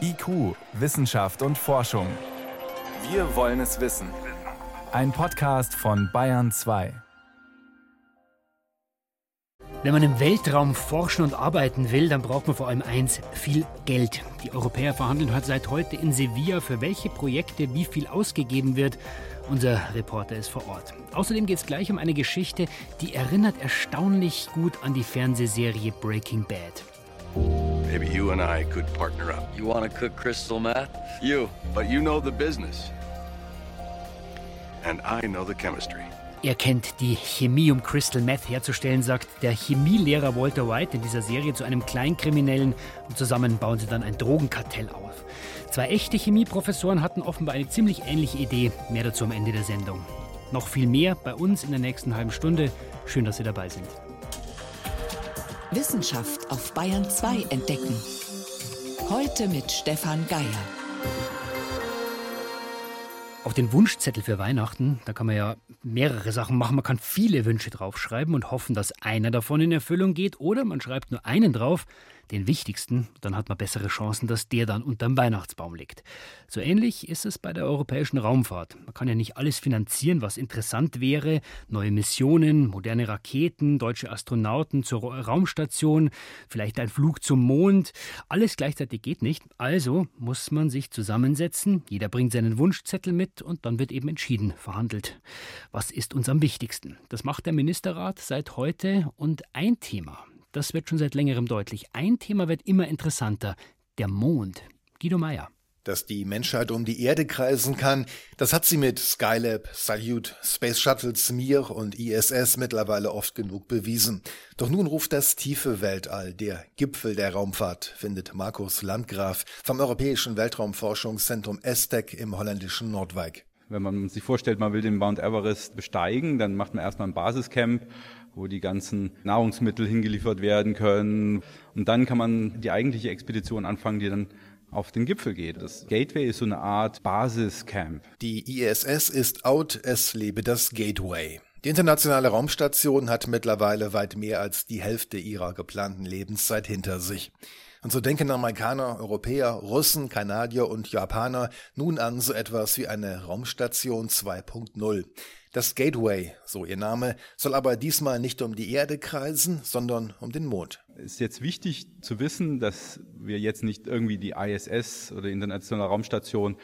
IQ, Wissenschaft und Forschung. Wir wollen es wissen. Ein Podcast von Bayern 2. Wenn man im Weltraum forschen und arbeiten will, dann braucht man vor allem eins, viel Geld. Die Europäer verhandeln seit heute in Sevilla, für welche Projekte wie viel ausgegeben wird. Unser Reporter ist vor Ort. Außerdem geht es gleich um eine Geschichte, die erinnert erstaunlich gut an die Fernsehserie Breaking Bad. Maybe you and I could partner up. You want to cook crystal meth? You, but you know the business. And I know the chemistry. Er kennt die Chemie, um Crystal Meth herzustellen, sagt der Chemielehrer Walter White in dieser Serie zu einem Kleinkriminellen und zusammen bauen sie dann ein Drogenkartell auf. Zwei echte Chemieprofessoren hatten offenbar eine ziemlich ähnliche Idee. Mehr dazu am Ende der Sendung. Noch viel mehr bei uns in der nächsten halben Stunde. Schön, dass Sie dabei sind. Wissenschaft auf Bayern 2 entdecken. Heute mit Stefan Geier. Auf den Wunschzettel für Weihnachten, da kann man ja mehrere Sachen machen. Man kann viele Wünsche draufschreiben und hoffen, dass einer davon in Erfüllung geht. Oder man schreibt nur einen drauf, den wichtigsten, dann hat man bessere Chancen, dass der dann unterm Weihnachtsbaum liegt. So ähnlich ist es bei der europäischen Raumfahrt. Man kann ja nicht alles finanzieren, was interessant wäre. Neue Missionen, moderne Raketen, deutsche Astronauten zur Raumstation, vielleicht ein Flug zum Mond. Alles gleichzeitig geht nicht. Also muss man sich zusammensetzen. Jeder bringt seinen Wunschzettel mit und dann wird eben entschieden, verhandelt. Was ist uns am wichtigsten? Das macht der Ministerrat seit heute und ein Thema, das wird schon seit längerem deutlich. Ein Thema wird immer interessanter, der Mond. Guido Meyer. Dass die Menschheit um die Erde kreisen kann, das hat sie mit Skylab, Salyut, Space Shuttles Mir und ISS mittlerweile oft genug bewiesen. Doch nun ruft das tiefe Weltall, der Gipfel der Raumfahrt, findet Markus Landgraf vom Europäischen Weltraumforschungszentrum ESTEC im holländischen Nordwijk. Wenn man sich vorstellt, man will den Mount Everest besteigen, dann macht man erstmal ein Basiscamp wo die ganzen Nahrungsmittel hingeliefert werden können. Und dann kann man die eigentliche Expedition anfangen, die dann auf den Gipfel geht. Das Gateway ist so eine Art Basiscamp. Die ISS ist out, es lebe das Gateway. Die internationale Raumstation hat mittlerweile weit mehr als die Hälfte ihrer geplanten Lebenszeit hinter sich. Und so denken Amerikaner, Europäer, Russen, Kanadier und Japaner nun an so etwas wie eine Raumstation 2.0. Das Gateway, so ihr Name, soll aber diesmal nicht um die Erde kreisen, sondern um den Mond. Es ist jetzt wichtig zu wissen, dass wir jetzt nicht irgendwie die ISS oder die Internationale Raumstation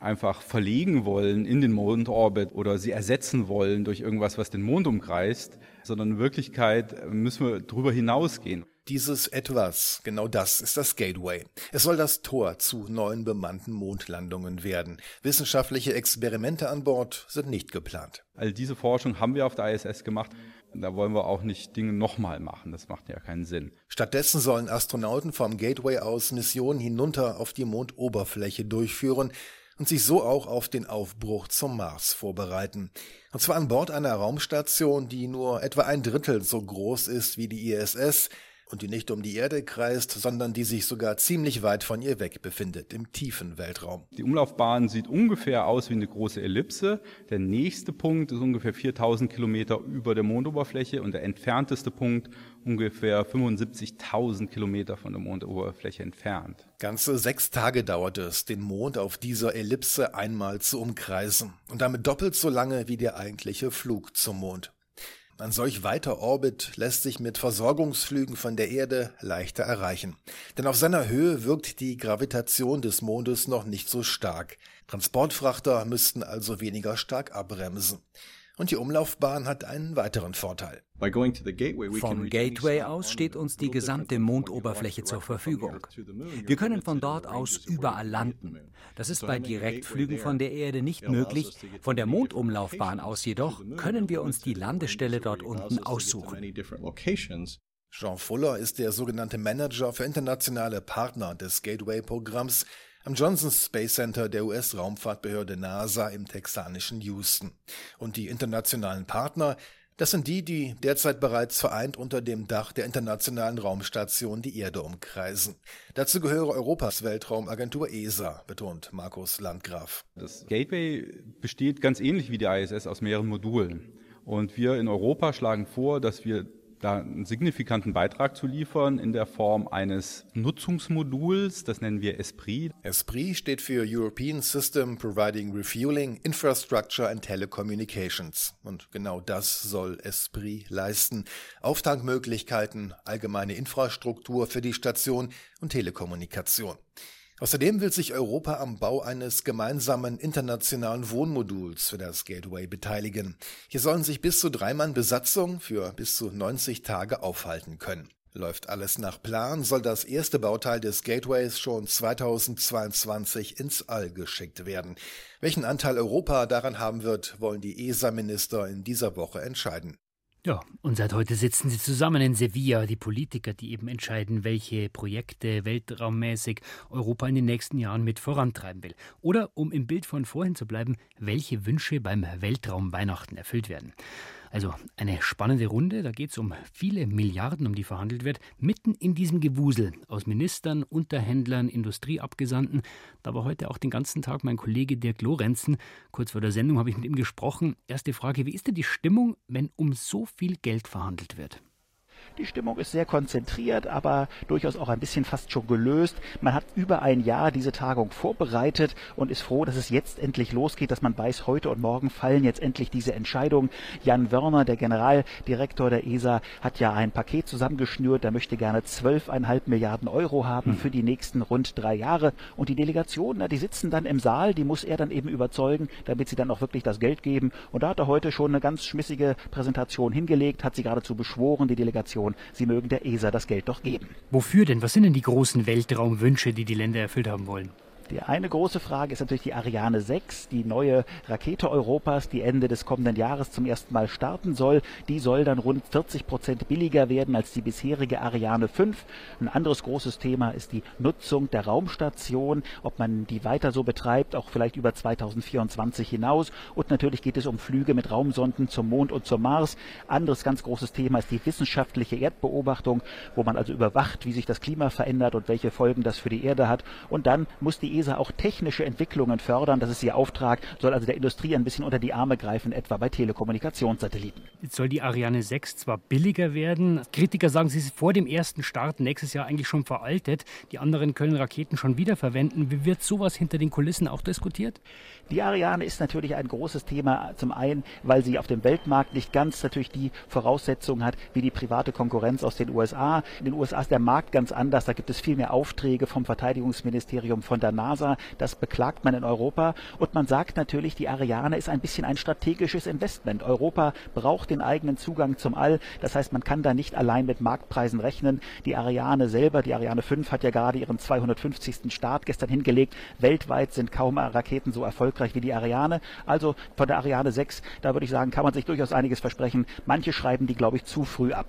einfach verlegen wollen in den Mondorbit oder sie ersetzen wollen durch irgendwas, was den Mond umkreist, sondern in Wirklichkeit müssen wir darüber hinausgehen. Dieses Etwas, genau das ist das Gateway. Es soll das Tor zu neuen bemannten Mondlandungen werden. Wissenschaftliche Experimente an Bord sind nicht geplant. All diese Forschung haben wir auf der ISS gemacht. Da wollen wir auch nicht Dinge nochmal machen. Das macht ja keinen Sinn. Stattdessen sollen Astronauten vom Gateway aus Missionen hinunter auf die Mondoberfläche durchführen, und sich so auch auf den Aufbruch zum Mars vorbereiten. Und zwar an Bord einer Raumstation, die nur etwa ein Drittel so groß ist wie die ISS, und die nicht um die Erde kreist, sondern die sich sogar ziemlich weit von ihr weg befindet, im tiefen Weltraum. Die Umlaufbahn sieht ungefähr aus wie eine große Ellipse. Der nächste Punkt ist ungefähr 4000 Kilometer über der Mondoberfläche und der entfernteste Punkt ungefähr 75.000 Kilometer von der Mondoberfläche entfernt. Ganze sechs Tage dauert es, den Mond auf dieser Ellipse einmal zu umkreisen und damit doppelt so lange wie der eigentliche Flug zum Mond. Ein solch weiter Orbit lässt sich mit Versorgungsflügen von der Erde leichter erreichen. Denn auf seiner Höhe wirkt die Gravitation des Mondes noch nicht so stark. Transportfrachter müssten also weniger stark abbremsen. Und die Umlaufbahn hat einen weiteren Vorteil. Vom Gateway aus steht uns die gesamte Mondoberfläche zur Verfügung. Wir können von dort aus überall landen. Das ist bei Direktflügen von der Erde nicht möglich. Von der Mondumlaufbahn aus jedoch können wir uns die Landestelle dort unten aussuchen. Jean Fuller ist der sogenannte Manager für internationale Partner des Gateway-Programms am Johnson Space Center der US-Raumfahrtbehörde NASA im texanischen Houston. Und die internationalen Partner, das sind die, die derzeit bereits vereint unter dem Dach der Internationalen Raumstation die Erde umkreisen. Dazu gehöre Europas Weltraumagentur ESA, betont Markus Landgraf. Das Gateway besteht ganz ähnlich wie die ISS aus mehreren Modulen. Und wir in Europa schlagen vor, dass wir da einen signifikanten Beitrag zu liefern in der Form eines Nutzungsmoduls, das nennen wir ESPRIT. ESPRIT steht für European System Providing Refueling, Infrastructure and Telecommunications. Und genau das soll ESPRIT leisten. Auftankmöglichkeiten, allgemeine Infrastruktur für die Station und Telekommunikation. Außerdem will sich Europa am Bau eines gemeinsamen internationalen Wohnmoduls für das Gateway beteiligen. Hier sollen sich bis zu drei Mann Besatzung für bis zu 90 Tage aufhalten können. Läuft alles nach Plan, soll das erste Bauteil des Gateways schon 2022 ins All geschickt werden. Welchen Anteil Europa daran haben wird, wollen die ESA-Minister in dieser Woche entscheiden. Ja, und seit heute sitzen sie zusammen in Sevilla, die Politiker, die eben entscheiden, welche Projekte weltraummäßig Europa in den nächsten Jahren mit vorantreiben will. Oder, um im Bild von vorhin zu bleiben, welche Wünsche beim Weltraumweihnachten erfüllt werden. Also eine spannende Runde, da geht es um viele Milliarden, um die verhandelt wird, mitten in diesem Gewusel aus Ministern, Unterhändlern, Industrieabgesandten. Da war heute auch den ganzen Tag mein Kollege Dirk Lorenzen. Kurz vor der Sendung habe ich mit ihm gesprochen. Erste Frage, wie ist denn die Stimmung, wenn um so viel Geld verhandelt wird? Die Stimmung ist sehr konzentriert, aber durchaus auch ein bisschen fast schon gelöst. Man hat über ein Jahr diese Tagung vorbereitet und ist froh, dass es jetzt endlich losgeht, dass man weiß, heute und morgen fallen jetzt endlich diese Entscheidungen. Jan Wörner, der Generaldirektor der ESA, hat ja ein Paket zusammengeschnürt. Der möchte gerne 12,5 Milliarden Euro haben für die nächsten rund drei Jahre. Und die Delegationen, die sitzen dann im Saal, die muss er dann eben überzeugen, damit sie dann auch wirklich das Geld geben. Und da hat er heute schon eine ganz schmissige Präsentation hingelegt, hat sie geradezu beschworen, die Delegation Kommission, sie mögen der ESA das Geld doch geben. Wofür denn? Was sind denn die großen Weltraumwünsche, die die Länder erfüllt haben wollen? Die eine große Frage ist natürlich die Ariane 6, die neue Rakete Europas, die Ende des kommenden Jahres zum ersten Mal starten soll. Die soll dann rund 40 Prozent billiger werden als die bisherige Ariane 5. Ein anderes großes Thema ist die Nutzung der Raumstation, ob man die weiter so betreibt, auch vielleicht über 2024 hinaus. Und natürlich geht es um Flüge mit Raumsonden zum Mond und zum Mars. Anderes ganz großes Thema ist die wissenschaftliche Erdbeobachtung, wo man also überwacht, wie sich das Klima verändert und welche Folgen das für die Erde hat. Und dann muss die ESA auch technische Entwicklungen fördern. Das ist ihr Auftrag, soll also der Industrie ein bisschen unter die Arme greifen, etwa bei Telekommunikationssatelliten. Jetzt soll die Ariane 6 zwar billiger werden. Kritiker sagen, sie ist vor dem ersten Start nächstes Jahr eigentlich schon veraltet. Die anderen können Raketen schon wiederverwenden. Wie wird sowas hinter den Kulissen auch diskutiert? Die Ariane ist natürlich ein großes Thema. Zum einen, weil sie auf dem Weltmarkt nicht ganz natürlich die Voraussetzungen hat wie die private Konkurrenz aus den USA. In den USA ist der Markt ganz anders. Da gibt es viel mehr Aufträge vom Verteidigungsministerium, von der NASA. Das beklagt man in Europa. Und man sagt natürlich, die Ariane ist ein bisschen ein strategisches Investment. Europa braucht den eigenen Zugang zum All. Das heißt, man kann da nicht allein mit Marktpreisen rechnen. Die Ariane selber, die Ariane 5, hat ja gerade ihren 250. Start gestern hingelegt. Weltweit sind kaum Raketen so erfolgreich wie die Ariane. Also von der Ariane 6, da würde ich sagen, kann man sich durchaus einiges versprechen. Manche schreiben die, glaube ich, zu früh ab.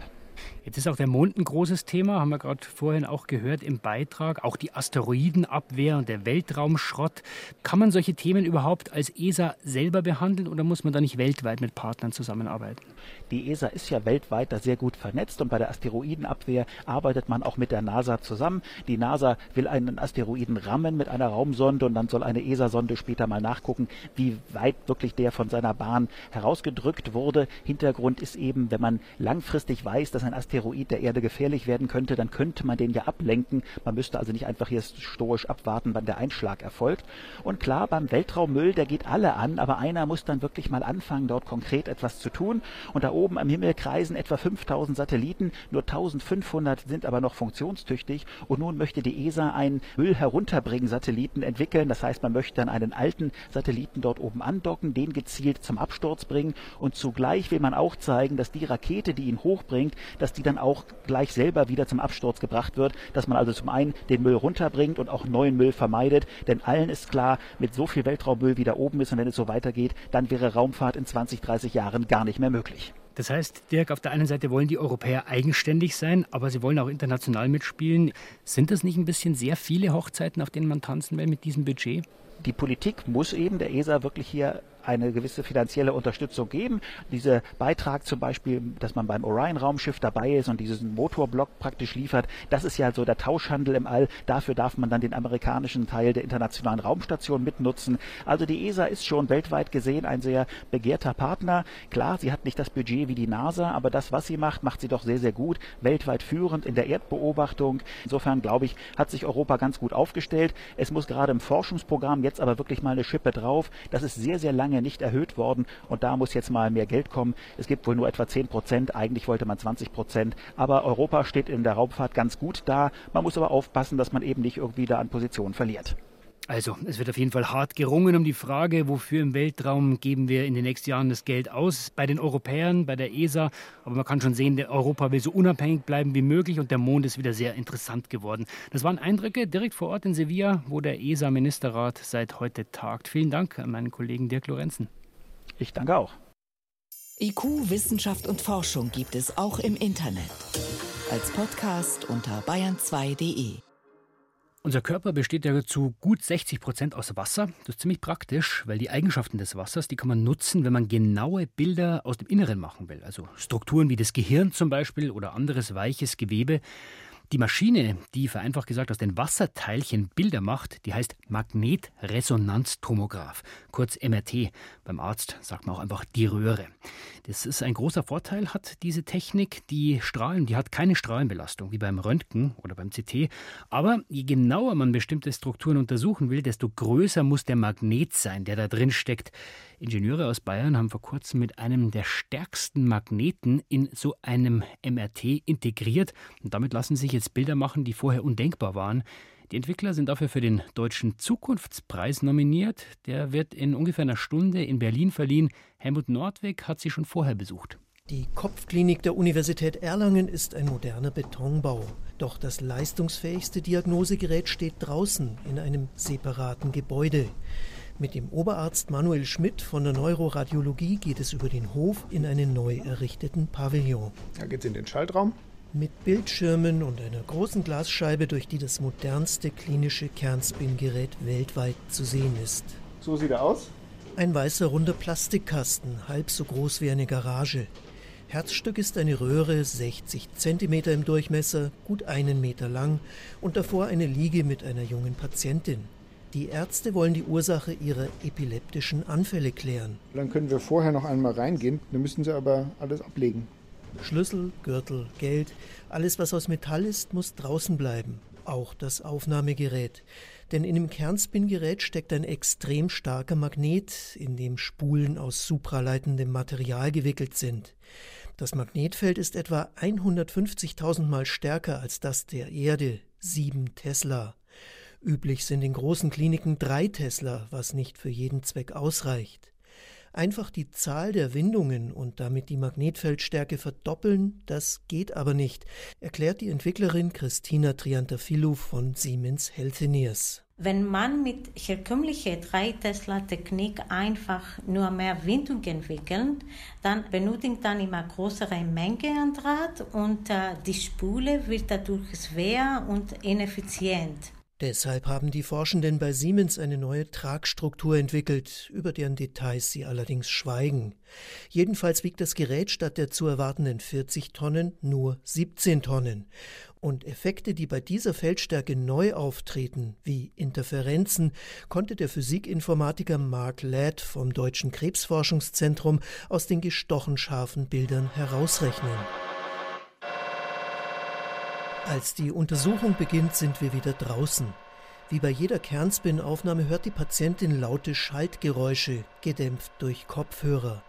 Jetzt ist auch der Mond ein großes Thema, haben wir gerade vorhin auch gehört im Beitrag. Auch die Asteroidenabwehr und der Weltraumschrott. Kann man solche Themen überhaupt als ESA selber behandeln oder muss man da nicht weltweit mit Partnern zusammenarbeiten? Die ESA ist ja weltweit da sehr gut vernetzt und bei der Asteroidenabwehr arbeitet man auch mit der NASA zusammen. Die NASA will einen Asteroiden rammen mit einer Raumsonde und dann soll eine ESA-Sonde später mal nachgucken, wie weit wirklich der von seiner Bahn herausgedrückt wurde. Hintergrund ist eben, wenn man langfristig weiß, dass ein Asteroid der Erde gefährlich werden könnte, dann könnte man den ja ablenken. Man müsste also nicht einfach hier stoisch abwarten, wann der Einschlag erfolgt. Und klar, beim Weltraummüll, der geht alle an, aber einer muss dann wirklich mal anfangen, dort konkret etwas zu tun. Und da oben am Himmel kreisen etwa 5000 Satelliten, nur 1500 sind aber noch funktionstüchtig. Und nun möchte die ESA einen Müll herunterbringen Satelliten entwickeln. Das heißt, man möchte dann einen alten Satelliten dort oben andocken, den gezielt zum Absturz bringen. Und zugleich will man auch zeigen, dass die Rakete, die ihn hochbringt, dass die dann auch gleich selber wieder zum Absturz gebracht wird. Dass man also zum einen den Müll runterbringt und auch neuen Müll vermeidet. Denn allen ist klar, mit so viel Weltraummüll wie da oben ist und wenn es so weitergeht, dann wäre Raumfahrt in 20, 30 Jahren gar nicht mehr möglich. Das heißt, Dirk, auf der einen Seite wollen die Europäer eigenständig sein, aber sie wollen auch international mitspielen. Sind das nicht ein bisschen sehr viele Hochzeiten, auf denen man tanzen will mit diesem Budget? Die Politik muss eben der ESA wirklich hier eine gewisse finanzielle Unterstützung geben. Dieser Beitrag zum Beispiel, dass man beim Orion-Raumschiff dabei ist und diesen Motorblock praktisch liefert, das ist ja so der Tauschhandel im All. Dafür darf man dann den amerikanischen Teil der internationalen Raumstation mitnutzen. Also die ESA ist schon weltweit gesehen ein sehr begehrter Partner. Klar, sie hat nicht das Budget wie die NASA, aber das, was sie macht, macht sie doch sehr, sehr gut. Weltweit führend in der Erdbeobachtung. Insofern, glaube ich, hat sich Europa ganz gut aufgestellt. Es muss gerade im Forschungsprogramm jetzt aber wirklich mal eine Schippe drauf. Das ist sehr, sehr lange nicht erhöht worden und da muss jetzt mal mehr Geld kommen. Es gibt wohl nur etwa 10 Prozent. Eigentlich wollte man 20 Prozent. Aber Europa steht in der Raumfahrt ganz gut da. Man muss aber aufpassen, dass man eben nicht irgendwie da an Positionen verliert. Also, es wird auf jeden Fall hart gerungen um die Frage, wofür im Weltraum geben wir in den nächsten Jahren das Geld aus. Bei den Europäern, bei der ESA. Aber man kann schon sehen, Europa will so unabhängig bleiben wie möglich und der Mond ist wieder sehr interessant geworden. Das waren Eindrücke direkt vor Ort in Sevilla, wo der ESA-Ministerrat seit heute tagt. Vielen Dank an meinen Kollegen Dirk Lorenzen. Ich danke auch. IQ, Wissenschaft und Forschung gibt es auch im Internet. Als Podcast unter bayern2.de. Unser Körper besteht ja zu gut 60 Prozent aus Wasser. Das ist ziemlich praktisch, weil die Eigenschaften des Wassers, die kann man nutzen, wenn man genaue Bilder aus dem Inneren machen will. Also Strukturen wie das Gehirn zum Beispiel oder anderes weiches Gewebe. Die Maschine, die vereinfacht gesagt aus den Wasserteilchen Bilder macht, die heißt Magnetresonanztomograph, kurz MRT. Beim Arzt sagt man auch einfach die Röhre. Das ist ein großer Vorteil, hat diese Technik. Die Strahlen, die hat keine Strahlenbelastung wie beim Röntgen oder beim CT. Aber je genauer man bestimmte Strukturen untersuchen will, desto größer muss der Magnet sein, der da drin steckt. Ingenieure aus Bayern haben vor kurzem mit einem der stärksten Magneten in so einem MRT integriert. Und damit lassen sich jetzt Bilder machen, die vorher undenkbar waren. Die Entwickler sind dafür für den Deutschen Zukunftspreis nominiert. Der wird in ungefähr einer Stunde in Berlin verliehen. Helmut Nordweg hat sie schon vorher besucht. Die Kopfklinik der Universität Erlangen ist ein moderner Betonbau. Doch das leistungsfähigste Diagnosegerät steht draußen in einem separaten Gebäude. Mit dem Oberarzt Manuel Schmidt von der Neuroradiologie geht es über den Hof in einen neu errichteten Pavillon. Da geht es in den Schaltraum. Mit Bildschirmen und einer großen Glasscheibe, durch die das modernste klinische Kernspingerät weltweit zu sehen ist. So sieht er aus. Ein weißer runder Plastikkasten, halb so groß wie eine Garage. Herzstück ist eine Röhre, 60 cm im Durchmesser, gut einen Meter lang und davor eine Liege mit einer jungen Patientin. Die Ärzte wollen die Ursache ihrer epileptischen Anfälle klären. Dann können wir vorher noch einmal reingehen, dann müssen sie aber alles ablegen. Schlüssel, Gürtel, Geld, alles was aus Metall ist, muss draußen bleiben. Auch das Aufnahmegerät. Denn in dem Kernspingerät steckt ein extrem starker Magnet, in dem Spulen aus supraleitendem Material gewickelt sind. Das Magnetfeld ist etwa 150.000 Mal stärker als das der Erde, 7 Tesla. Üblich sind in großen Kliniken drei Tesla, was nicht für jeden Zweck ausreicht. Einfach die Zahl der Windungen und damit die Magnetfeldstärke verdoppeln, das geht aber nicht, erklärt die Entwicklerin Christina Triantafilou von Siemens Healthineers. Wenn man mit herkömmlicher 3-Tesla-Technik einfach nur mehr Windung entwickelt, dann benötigt man immer größere Menge an Draht und äh, die Spule wird dadurch schwer und ineffizient. Deshalb haben die Forschenden bei Siemens eine neue Tragstruktur entwickelt, über deren Details sie allerdings schweigen. Jedenfalls wiegt das Gerät statt der zu erwartenden 40 Tonnen nur 17 Tonnen. Und Effekte, die bei dieser Feldstärke neu auftreten, wie Interferenzen, konnte der Physikinformatiker Mark Ladd vom Deutschen Krebsforschungszentrum aus den gestochen scharfen Bildern herausrechnen. Als die Untersuchung beginnt, sind wir wieder draußen. Wie bei jeder Kernspin-Aufnahme hört die Patientin laute Schaltgeräusche, gedämpft durch Kopfhörer.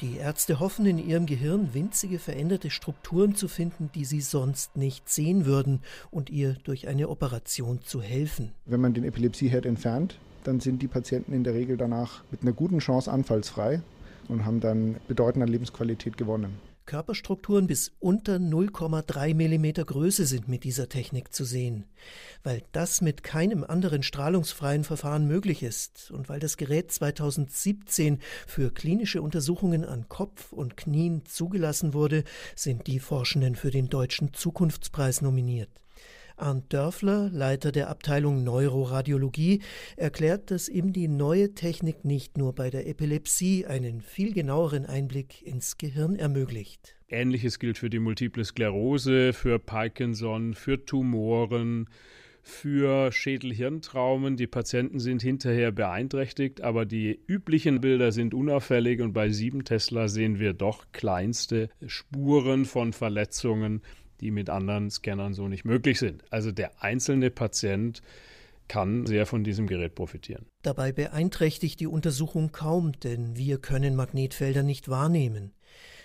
Die Ärzte hoffen in ihrem Gehirn winzige veränderte Strukturen zu finden, die sie sonst nicht sehen würden und ihr durch eine Operation zu helfen. Wenn man den Epilepsieherd entfernt, dann sind die Patienten in der Regel danach mit einer guten Chance anfallsfrei und haben dann bedeutende Lebensqualität gewonnen. Körperstrukturen bis unter 0,3 mm Größe sind mit dieser Technik zu sehen. Weil das mit keinem anderen strahlungsfreien Verfahren möglich ist und weil das Gerät 2017 für klinische Untersuchungen an Kopf und Knien zugelassen wurde, sind die Forschenden für den Deutschen Zukunftspreis nominiert. Arndt Dörfler, Leiter der Abteilung Neuroradiologie, erklärt, dass ihm die neue Technik nicht nur bei der Epilepsie einen viel genaueren Einblick ins Gehirn ermöglicht. Ähnliches gilt für die Multiple Sklerose, für Parkinson, für Tumoren, für Schädelhirntraumen. Die Patienten sind hinterher beeinträchtigt, aber die üblichen Bilder sind unauffällig und bei 7 Tesla sehen wir doch kleinste Spuren von Verletzungen, die mit anderen Scannern so nicht möglich sind. Also der einzelne Patient kann sehr von diesem Gerät profitieren. Dabei beeinträchtigt die Untersuchung kaum, denn wir können Magnetfelder nicht wahrnehmen.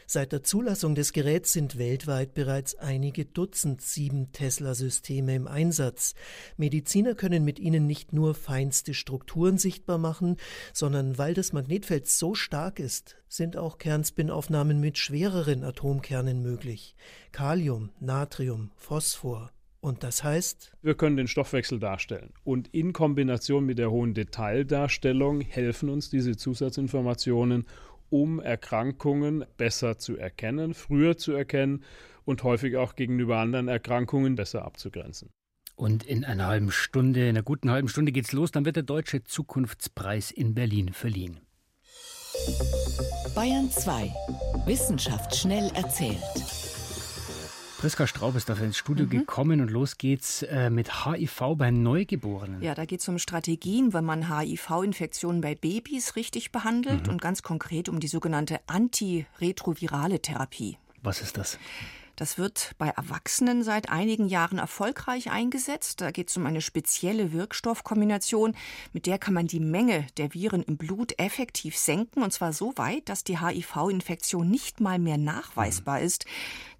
Seit der Zulassung des Geräts sind weltweit bereits einige Dutzend 7-Tesla-Systeme im Einsatz. Mediziner können mit ihnen nicht nur feinste Strukturen sichtbar machen, sondern weil das Magnetfeld so stark ist, sind auch Kernspinaufnahmen mit schwereren Atomkernen möglich. Kalium, Natrium, Phosphor. Und das heißt? Wir können den Stoffwechsel darstellen. Und in Kombination mit der hohen Detaildarstellung helfen uns diese Zusatzinformationen, um Erkrankungen besser zu erkennen, früher zu erkennen und häufig auch gegenüber anderen Erkrankungen besser abzugrenzen. Und in einer halben Stunde, in einer guten halben Stunde geht's los, dann wird der Deutsche Zukunftspreis in Berlin verliehen. Bayern 2. Wissenschaft schnell erzählt. Priska Straub ist dafür ins Studio mhm. gekommen und los geht's äh, mit HIV bei Neugeborenen. Ja, da geht es um Strategien, wenn man HIV-Infektionen bei Babys richtig behandelt mhm. und ganz konkret um die sogenannte antiretrovirale Therapie. Was ist das? Das wird bei Erwachsenen seit einigen Jahren erfolgreich eingesetzt. Da geht es um eine spezielle Wirkstoffkombination, mit der kann man die Menge der Viren im Blut effektiv senken, und zwar so weit, dass die HIV-Infektion nicht mal mehr nachweisbar ist.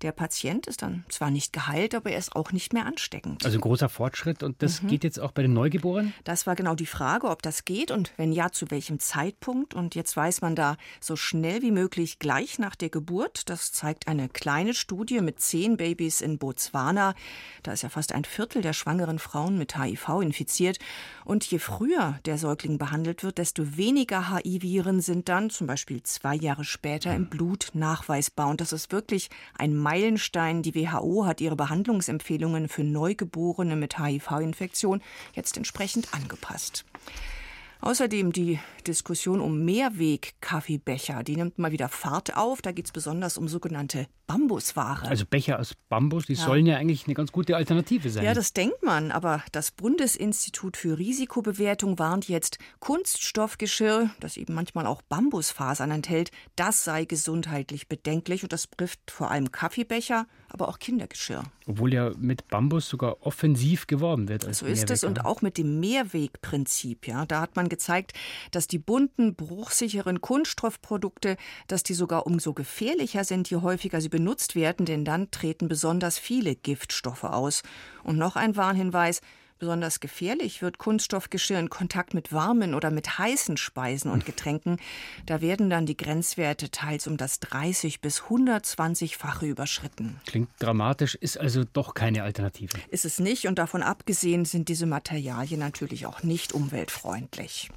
Der Patient ist dann zwar nicht geheilt, aber er ist auch nicht mehr ansteckend. Also ein großer Fortschritt und das mhm. geht jetzt auch bei den Neugeborenen? Das war genau die Frage, ob das geht und wenn ja, zu welchem Zeitpunkt. Und jetzt weiß man da so schnell wie möglich gleich nach der Geburt. Das zeigt eine kleine Studie mit zehn Babys in Botswana. Da ist ja fast ein Viertel der schwangeren Frauen mit HIV infiziert. Und je früher der Säugling behandelt wird, desto weniger HIV-Viren sind dann zum Beispiel zwei Jahre später im Blut nachweisbar. Und das ist wirklich ein Meilenstein. Die WHO hat ihre Behandlungsempfehlungen für Neugeborene mit HIV-Infektion jetzt entsprechend angepasst. Außerdem die Diskussion um Mehrweg-Kaffeebecher, die nimmt mal wieder Fahrt auf. Da geht es besonders um sogenannte Bambusware. Also Becher aus Bambus, die ja. sollen ja eigentlich eine ganz gute Alternative sein. Ja, das denkt man, aber das Bundesinstitut für Risikobewertung warnt jetzt, Kunststoffgeschirr, das eben manchmal auch Bambusfasern enthält, das sei gesundheitlich bedenklich und das trifft vor allem Kaffeebecher, aber auch Kindergeschirr. Obwohl ja mit Bambus sogar offensiv geworben wird. so ist es und auch mit dem Mehrwegprinzip. Ja, da hat man gezeigt, dass die bunten, bruchsicheren Kunststoffprodukte, dass die sogar umso gefährlicher sind, je häufiger sie benutzt werden, denn dann treten besonders viele Giftstoffe aus. Und noch ein Warnhinweis, Besonders gefährlich wird Kunststoffgeschirr in Kontakt mit warmen oder mit heißen Speisen und Getränken. Da werden dann die Grenzwerte teils um das 30 bis 120-fache überschritten. Klingt dramatisch, ist also doch keine Alternative. Ist es nicht und davon abgesehen sind diese Materialien natürlich auch nicht umweltfreundlich.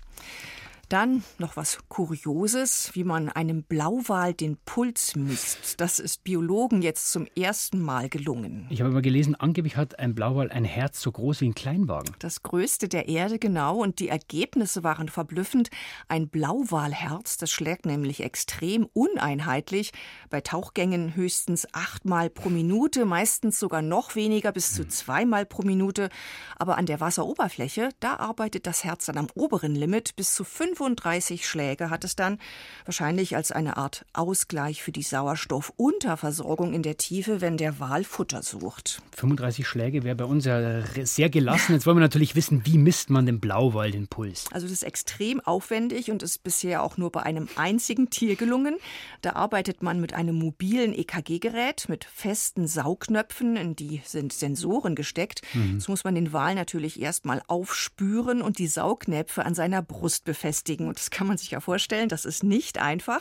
Dann noch was Kurioses, wie man einem Blauwal den Puls misst. Das ist Biologen jetzt zum ersten Mal gelungen. Ich habe mal gelesen, angeblich hat ein Blauwal ein Herz so groß wie ein Kleinwagen. Das größte der Erde, genau. Und die Ergebnisse waren verblüffend. Ein Blauwalherz, das schlägt nämlich extrem uneinheitlich. Bei Tauchgängen höchstens achtmal pro Minute, meistens sogar noch weniger, bis zu zweimal pro Minute. Aber an der Wasseroberfläche, da arbeitet das Herz dann am oberen Limit bis zu fünf 35 Schläge hat es dann, wahrscheinlich als eine Art Ausgleich für die Sauerstoffunterversorgung in der Tiefe, wenn der Wal Futter sucht. 35 Schläge wäre bei uns ja sehr gelassen. Jetzt wollen wir natürlich wissen, wie misst man dem Blauwal den Puls? Also das ist extrem aufwendig und ist bisher auch nur bei einem einzigen Tier gelungen. Da arbeitet man mit einem mobilen EKG-Gerät mit festen Saugknöpfen, in die sind Sensoren gesteckt. Mhm. Jetzt muss man den Wal natürlich erstmal aufspüren und die Saugnäpfe an seiner Brust befestigen befestigen. Und das kann man sich ja vorstellen, das ist nicht einfach.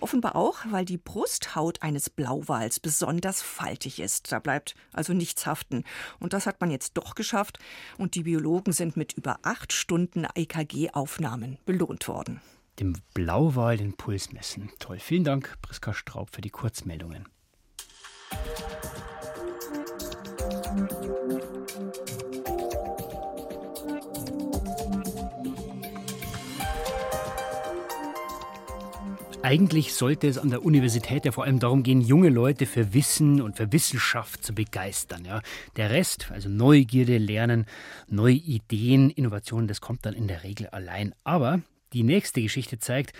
Offenbar auch, weil die Brusthaut eines Blauwals besonders faltig ist. Da bleibt also nichts haften. Und das hat man jetzt doch geschafft. Und die Biologen sind mit über acht Stunden EKG-Aufnahmen belohnt worden. Dem Blauwal den Puls messen. Toll. Vielen Dank, Priska Straub, für die Kurzmeldungen. Eigentlich sollte es an der Universität ja vor allem darum gehen, junge Leute für Wissen und für Wissenschaft zu begeistern. Ja. Der Rest, also Neugierde, Lernen, neue Ideen, Innovationen, das kommt dann in der Regel allein. Aber die nächste Geschichte zeigt,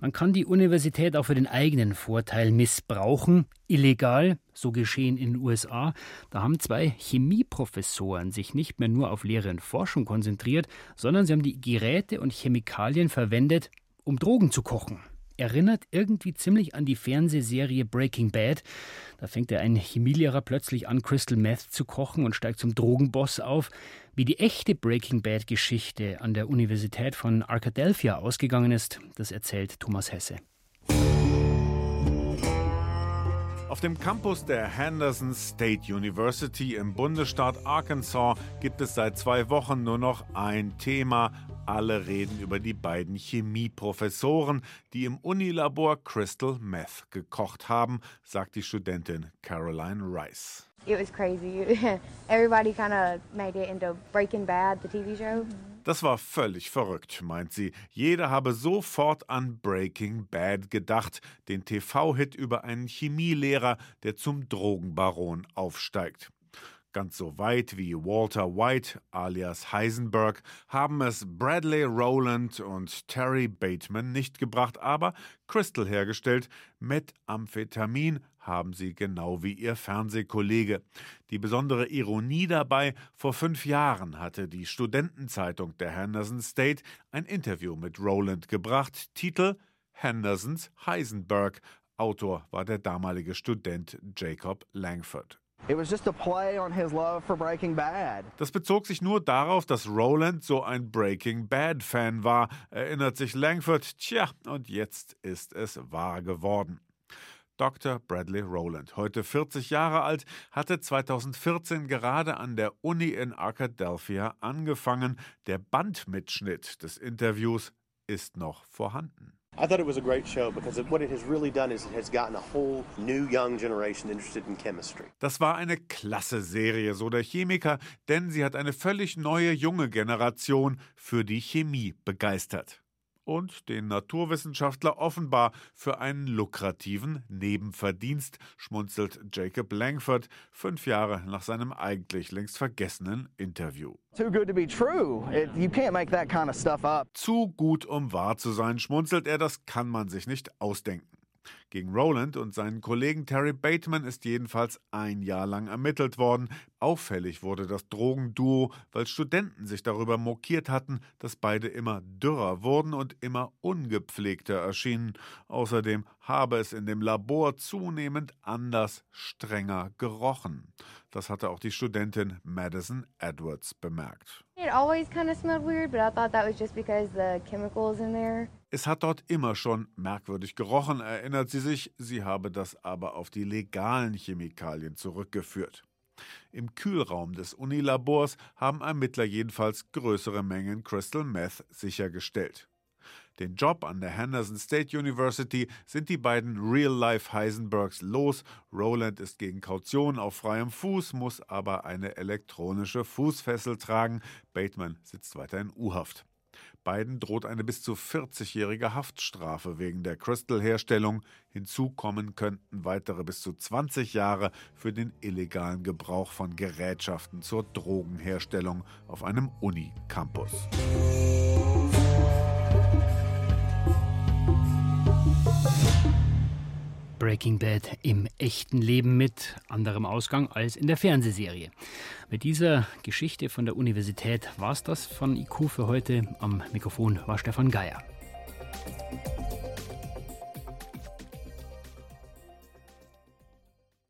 man kann die Universität auch für den eigenen Vorteil missbrauchen, illegal, so geschehen in den USA. Da haben zwei Chemieprofessoren sich nicht mehr nur auf Lehre und Forschung konzentriert, sondern sie haben die Geräte und Chemikalien verwendet, um Drogen zu kochen erinnert irgendwie ziemlich an die Fernsehserie Breaking Bad. Da fängt er ein Chemielehrer plötzlich an, Crystal Meth zu kochen und steigt zum Drogenboss auf. Wie die echte Breaking Bad-Geschichte an der Universität von Arkadelphia ausgegangen ist, das erzählt Thomas Hesse. Auf dem Campus der Henderson State University im Bundesstaat Arkansas gibt es seit zwei Wochen nur noch ein Thema. Alle reden über die beiden Chemieprofessoren, die im Unilabor Crystal Meth gekocht haben, sagt die Studentin Caroline Rice. It was crazy. Everybody kind of made it into Breaking Bad, the TV show. Das war völlig verrückt, meint sie. Jeder habe sofort an Breaking Bad gedacht, den TV-Hit über einen Chemielehrer, der zum Drogenbaron aufsteigt. Ganz so weit wie Walter White alias Heisenberg haben es Bradley Rowland und Terry Bateman nicht gebracht, aber Crystal hergestellt. Methamphetamin haben sie genau wie ihr Fernsehkollege. Die besondere Ironie dabei, vor fünf Jahren hatte die Studentenzeitung der Henderson State ein Interview mit Rowland gebracht. Titel Hendersons Heisenberg. Autor war der damalige Student Jacob Langford. Das bezog sich nur darauf, dass Roland so ein Breaking Bad Fan war, erinnert sich Langford. Tja, und jetzt ist es wahr geworden. Dr. Bradley Rowland, heute 40 Jahre alt, hatte 2014 gerade an der Uni in Arkadelphia angefangen. Der Bandmitschnitt des Interviews ist noch vorhanden. I thought it was a great show because what it has really done is it has gotten a whole new young generation interested in chemistry. Das war eine klasse Serie, so der Chemiker, denn sie hat eine völlig neue junge Generation für die Chemie begeistert und den Naturwissenschaftler offenbar für einen lukrativen Nebenverdienst, schmunzelt Jacob Langford fünf Jahre nach seinem eigentlich längst vergessenen Interview. Zu gut, um wahr zu sein, schmunzelt er, das kann man sich nicht ausdenken. Gegen Rowland und seinen Kollegen Terry Bateman ist jedenfalls ein Jahr lang ermittelt worden. Auffällig wurde das Drogenduo, weil Studenten sich darüber mokiert hatten, dass beide immer dürrer wurden und immer ungepflegter erschienen. Außerdem habe es in dem Labor zunehmend anders, strenger gerochen. Das hatte auch die Studentin Madison Edwards bemerkt. Es hat dort immer schon merkwürdig gerochen, erinnert sie sich, sie habe das aber auf die legalen Chemikalien zurückgeführt. Im Kühlraum des Unilabors haben Ermittler jedenfalls größere Mengen Crystal Meth sichergestellt. Den Job an der Henderson State University sind die beiden Real-Life Heisenbergs los. Roland ist gegen Kaution auf freiem Fuß, muss aber eine elektronische Fußfessel tragen. Bateman sitzt weiter in U-Haft. Beiden droht eine bis zu 40-jährige Haftstrafe wegen der Crystal-Herstellung. Hinzu kommen könnten weitere bis zu 20 Jahre für den illegalen Gebrauch von Gerätschaften zur Drogenherstellung auf einem Uni-Campus. Breaking Bad im echten Leben mit anderem Ausgang als in der Fernsehserie. Mit dieser Geschichte von der Universität war es das von IQ für heute. Am Mikrofon war Stefan Geier.